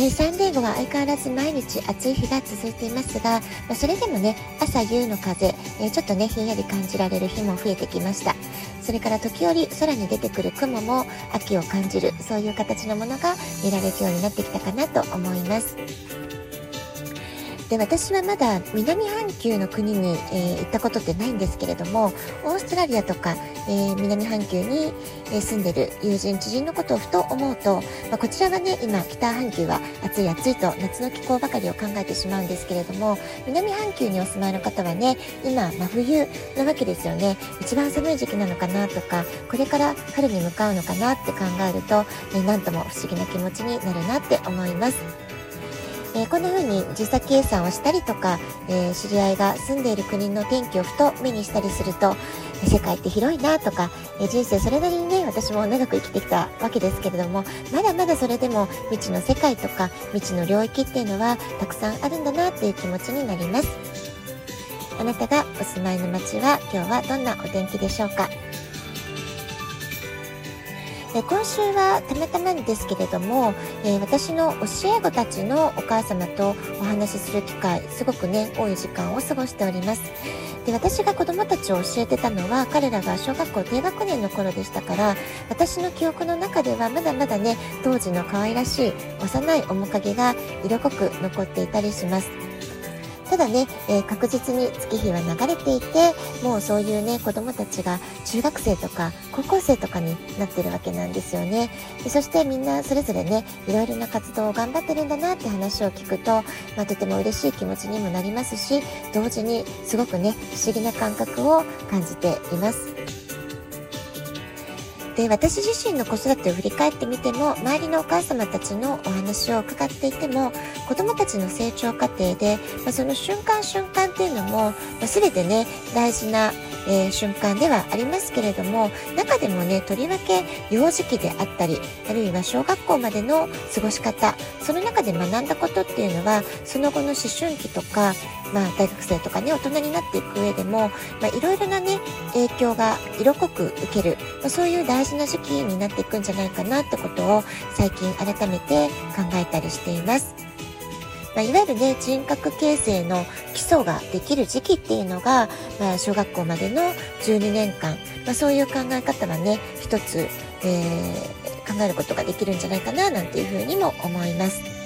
えー、サンデーゴは相変わらず毎日暑い日が続いていますが、まあ、それでもね、朝夕の風、えー、ちょっとね、ひんやり感じられる日も増えてきました。それから時折空に出てくる雲も秋を感じる、そういう形のものが見られるようになってきたかなと思います。で私はまだ南半球の国に、えー、行ったことってないんですけれどもオーストラリアとか、えー、南半球に、住んでる友人知人のことをふと思うと、まあ、こちらはね今北半球は暑い暑いと夏の気候ばかりを考えてしまうんですけれども南半球にお住まいの方はね今真冬なわけですよね一番寒い時期なのかなとかこれから春に向かうのかなって考えると、えー、なんとも不思議な気持ちになるなって思います。えー、こんな風に時差計算をしたりとか、えー、知り合いが住んでいる国の天気をふと目にしたりすると、世界って広いなとか、え人生それなりにね、私も長く生きてきたわけですけれども、まだまだそれでも未知の世界とか未知の領域っていうのはたくさんあるんだなっていう気持ちになります。あなたがお住まいの街は今日はどんなお天気でしょうか？え今週はたまたまですけれども、えー、私の教え子たちのお母様とお話しする機会、すごくね、多い時間を過ごしております。で、私が子供たちを教えてたのは、彼らが小学校低学年の頃でしたから、私の記憶の中ではまだまだね、当時の可愛らしい幼い面影が色濃く残っていたりします。ただね、えー、確実に月日は流れていて、もうそういうね、子供たちが中学生とか高校生とかになってるわけなんですよね。でそしてみんなそれぞれね、いろいろな活動を頑張ってるんだなって話を聞くと、まあ、とても嬉しい気持ちにもなりますし、同時にすごくね、不思議な感覚を感じています。で私自身の子育てを振り返ってみても周りのお母様たちのお話を伺っていても子供たちの成長過程で、まあ、その瞬間瞬間っていうのも、まあ、全てね大事なえー、瞬間ではありますけれども中でもねとりわけ幼児期であったりあるいは小学校までの過ごし方その中で学んだことっていうのはその後の思春期とか、まあ、大学生とかね大人になっていく上でも、いろいろなね影響が色濃く受ける、まあ、そういう大事な時期になっていくんじゃないかなってことを最近改めて考えたりしています。まあ、いわゆるね、人格形成の基礎ができる時期っていうのが、まあ、小学校までの12年間、まあ、そういう考え方はね、一つ、えー、考えることができるんじゃないかな、なんていうふうにも思います。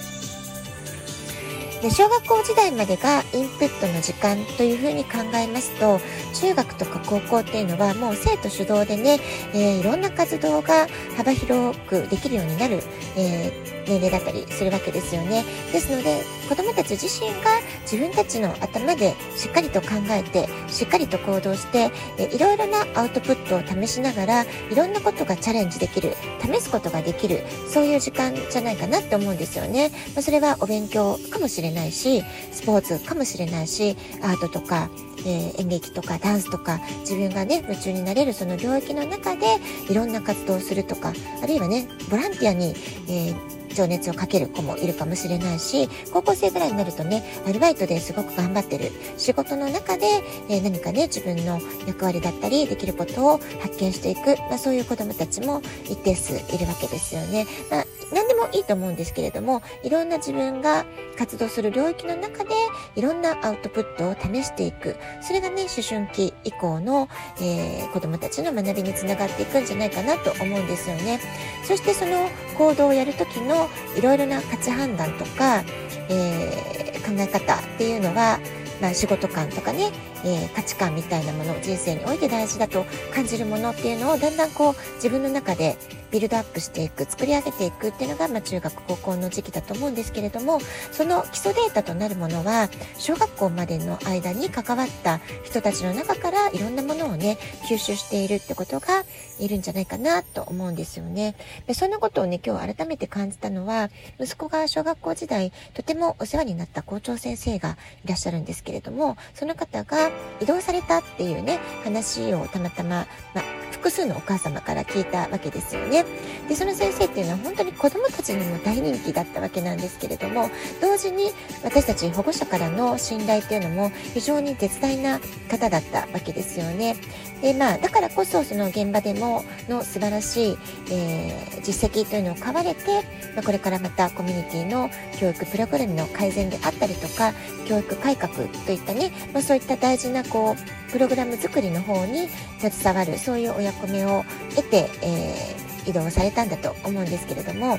で小学校時代までがインプットの時間というふうに考えますと中学とか高校っていうのはもう生徒主導でね、えー、いろんな活動が幅広くできるようになる、えー、年齢だったりするわけですよね。ですので子どもたち自身が自分たちの頭でしっかりと考えてしっかりと行動して、えー、いろいろなアウトプットを試しながらいろんなことがチャレンジできる試すことができるそういう時間じゃないかなって思うんですよね。まあ、それはお勉強かもしれないしスポーツかもしれないしアートとか、えー、演劇とかダンスとか自分がね夢中になれるその領域の中でいろんな活動をするとかあるいはねボランティアに、えー情熱をかける子もいるかもしれないし、高校生ぐらいになるとね、アルバイトですごく頑張ってる仕事の中で、えー、何かね、自分の役割だったり、できることを発見していく、まあそういう子供たちも一定数いるわけですよね。まあ何いいと思うんですけれども、いろんな自分が活動する領域の中で、いろんなアウトプットを試していく。それがね、思春期以降の、えー、子供たちの学びにつながっていくんじゃないかなと思うんですよね。そしてその行動をやるときのいろいろな価値判断とか、えー、考え方っていうのは、まあ、仕事観とかね、えー、価値観みたいなもの人生において大事だと感じるものっていうのをだんだんこう自分の中でビルドアップしていく作り上げていくっていうのが、まあ、中学高校の時期だと思うんですけれどもその基礎データとなるものは小学校までの間に関わった人たちの中からいろんなものをね吸収しているってことがいるんじゃないかなと思うんですよね。でそんなことをね今日改めて感じたのは息子が小学校時代とてもお世話になった校長先生がいらっしゃるんですけれどもその方が移動されたっていうね話をたまたま、まあ、複数のお母様から聞いたわけですよねでその先生っていうのは本当に子どもたちにも大人気だったわけなんですけれども同時に私たち保護者からの信頼っていうのも非常に絶大な方だったわけですよね。でまあ、だからこそその現場でもの素晴らしい、えー、実績というのを買われて、まあ、これからまたコミュニティの教育プログラムの改善であったりとか教育改革といったね、まあ、そういった大事なこうプログラム作りの方に携わるそういうお役目を得て、えー、移動されたんだと思うんですけれども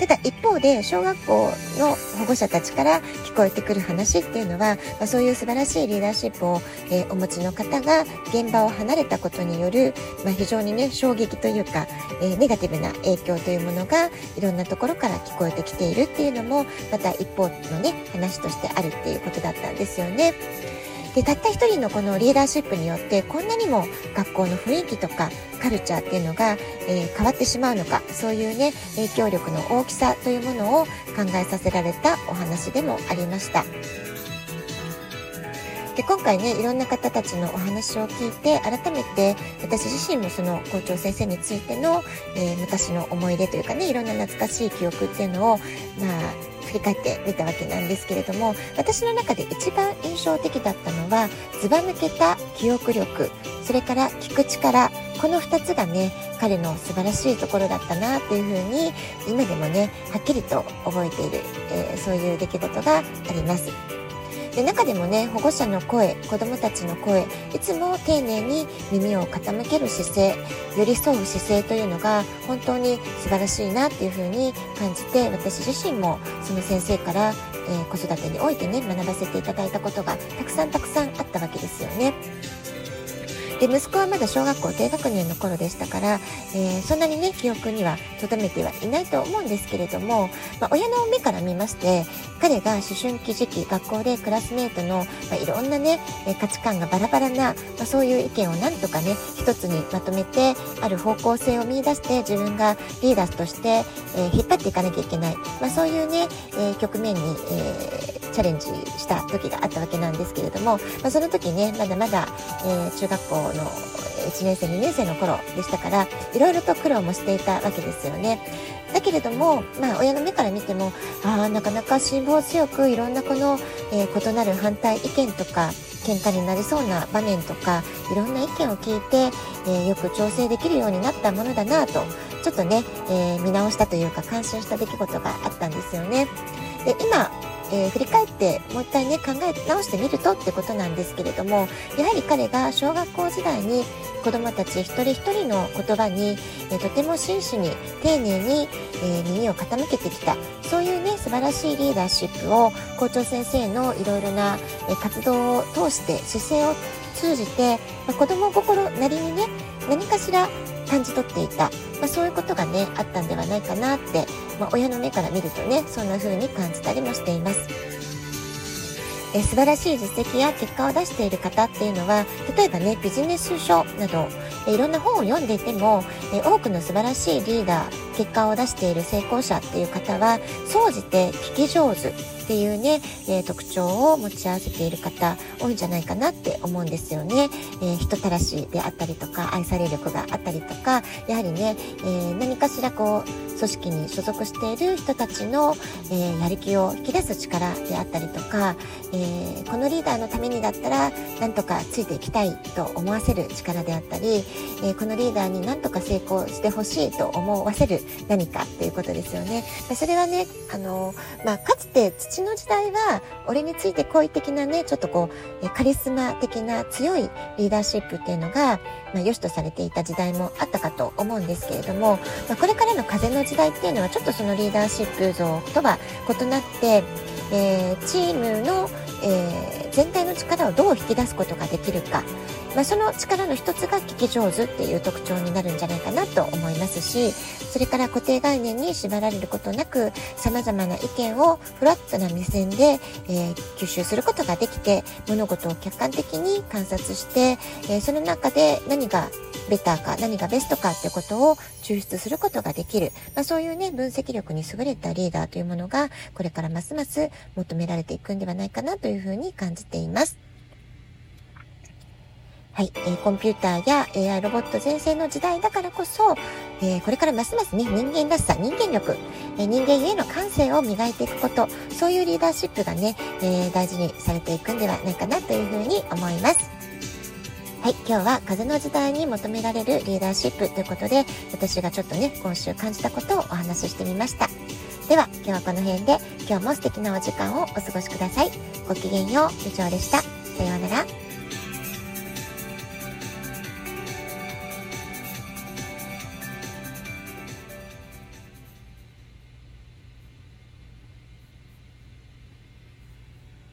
ただ一方で小学校の保護者たちから聞こえてくる話っていうのは、まあ、そういう素晴らしいリーダーシップを、えー、お持ちの方が現場を離れたことによる、まあ、非常にね衝撃というか、えー、ネガティブな影響というものがいろんなところから聞こえてきているっていうのもまた一方のね話としてあるっていうことだったんですよね。でたった一人のこのリーダーシップによってこんなにも学校の雰囲気とかカルチャーっていうのが、えー、変わってしまうのかそういうね影響力の大きさというものを考えさせられたお話でもありました。で今回ねいろんな方たちのお話を聞いて改めて私自身もその校長先生についての、えー、昔の思い出というかねいろんな懐かしい記憶っていうのをまあ振り返ってみたわけなんですけれども私の中で一番印象的だったのはずば抜けた記憶力それから聞く力この2つがね彼の素晴らしいところだったなっていうふうに今でもねはっきりと覚えている、えー、そういう出来事があります。で中でもね保護者の声子どもたちの声いつも丁寧に耳を傾ける姿勢寄り添う姿勢というのが本当に素晴らしいなっていうふうに感じて私自身もその先生から、えー、子育てにおいてね学ばせていただいたことがたくさんたくさんあったわけですよね。で息子はまだ小学校低学年の頃でしたから、えー、そんなにね記憶には留めてはいないと思うんですけれども、まあ、親の目から見まして彼が思春期時期学校でクラスメートの、まあ、いろんなね価値観がバラバラな、まあ、そういう意見をなんとかね一つにまとめてある方向性を見いだして自分がリーダーとして、えー、引っ張っていかなきゃいけない、まあ、そういうね、えー、局面に、えー、チャレンジした時があったわけなんですけれども、まあ、その時ねまだまだ、えー、中学校の1年生2年生の頃でしたからいろいろと苦労もしていたわけですよね。だけれども、まあ、親の目から見てもあなかなか辛抱強くいろんなこの、えー、異なる反対意見とか喧嘩になりそうな場面とかいろんな意見を聞いて、えー、よく調整できるようになったものだなとちょっとね、えー、見直したというか感心した出来事があったんですよね。で今えー、振り返ってもう一回ね考え直してみるとってことなんですけれどもやはり彼が小学校時代に子どもたち一人一人の言葉に、えー、とても真摯に丁寧に、えー、耳を傾けてきた。そういうね素晴らしいリーダーシップを校長先生のいろいろな、え活動を通して姿勢を通じて、まあ、子ども心なりにね何かしら感じ取っていた、まあ、そういうことがねあったんではないかなって、まあ、親の目から見るとねそんな風に感じたりもしています。え素晴らしい実績や結果を出している方っていうのは例えばねビジネス書などえいろんな本を読んでいてもえ多くの素晴らしいリーダー結果を出している成功者っていう方は総じて聞き上手っていうね、えー、特徴を持ち合わせている方多いんじゃないかなって思うんですよね。えー、人たらしであったりとか愛され力があったりとかやはりね、えー、何かしらこう組織に所属している人たちの、えやる気を引き出す力であったりとか、えこのリーダーのためにだったらなんとかついていきたいと思わせる力であったり、えこのリーダーになんとか成功してほしいと思わせる何かっていうことですよね。それはねあの、まあ、かつて土の時代は俺について好意的なねちょっとこうカリスマ的な強いリーダーシップっていうのが、まあ、良しとされていた時代もあったかと思うんですけれども、まあ、これからの風の時代っていうのはちょっとそのリーダーシップ像とは異なって、えー、チームの、えー全体の力をどう引き出すことができるか、まあ、その力の一つが聞き上手っていう特徴になるんじゃないかなと思いますしそれから固定概念に縛られることなく様々な意見をフラットな目線で、えー、吸収することができて物事を客観的に観察して、えー、その中で何がベターか何がベストかってことを抽出することができる、まあ、そういうね分析力に優れたリーダーというものがこれからますます求められていくんではないかなというふうに感じています。はい、えー、コンピューターや AI ロボット全盛の時代だからこそ、えー、これからますますね、人間らしさ、人間力、えー、人間への感性を磨いていくこと、そういうリーダーシップがね、え大事にされていくんではないかなというふうに思います。はい、今日は風の時代に求められるリーダーシップということで、私がちょっとね、今週感じたことをお話ししてみました。では、今日はこの辺で、今日も素敵なお時間をお過ごしください。ごきげんよう、部長でした。さようなら。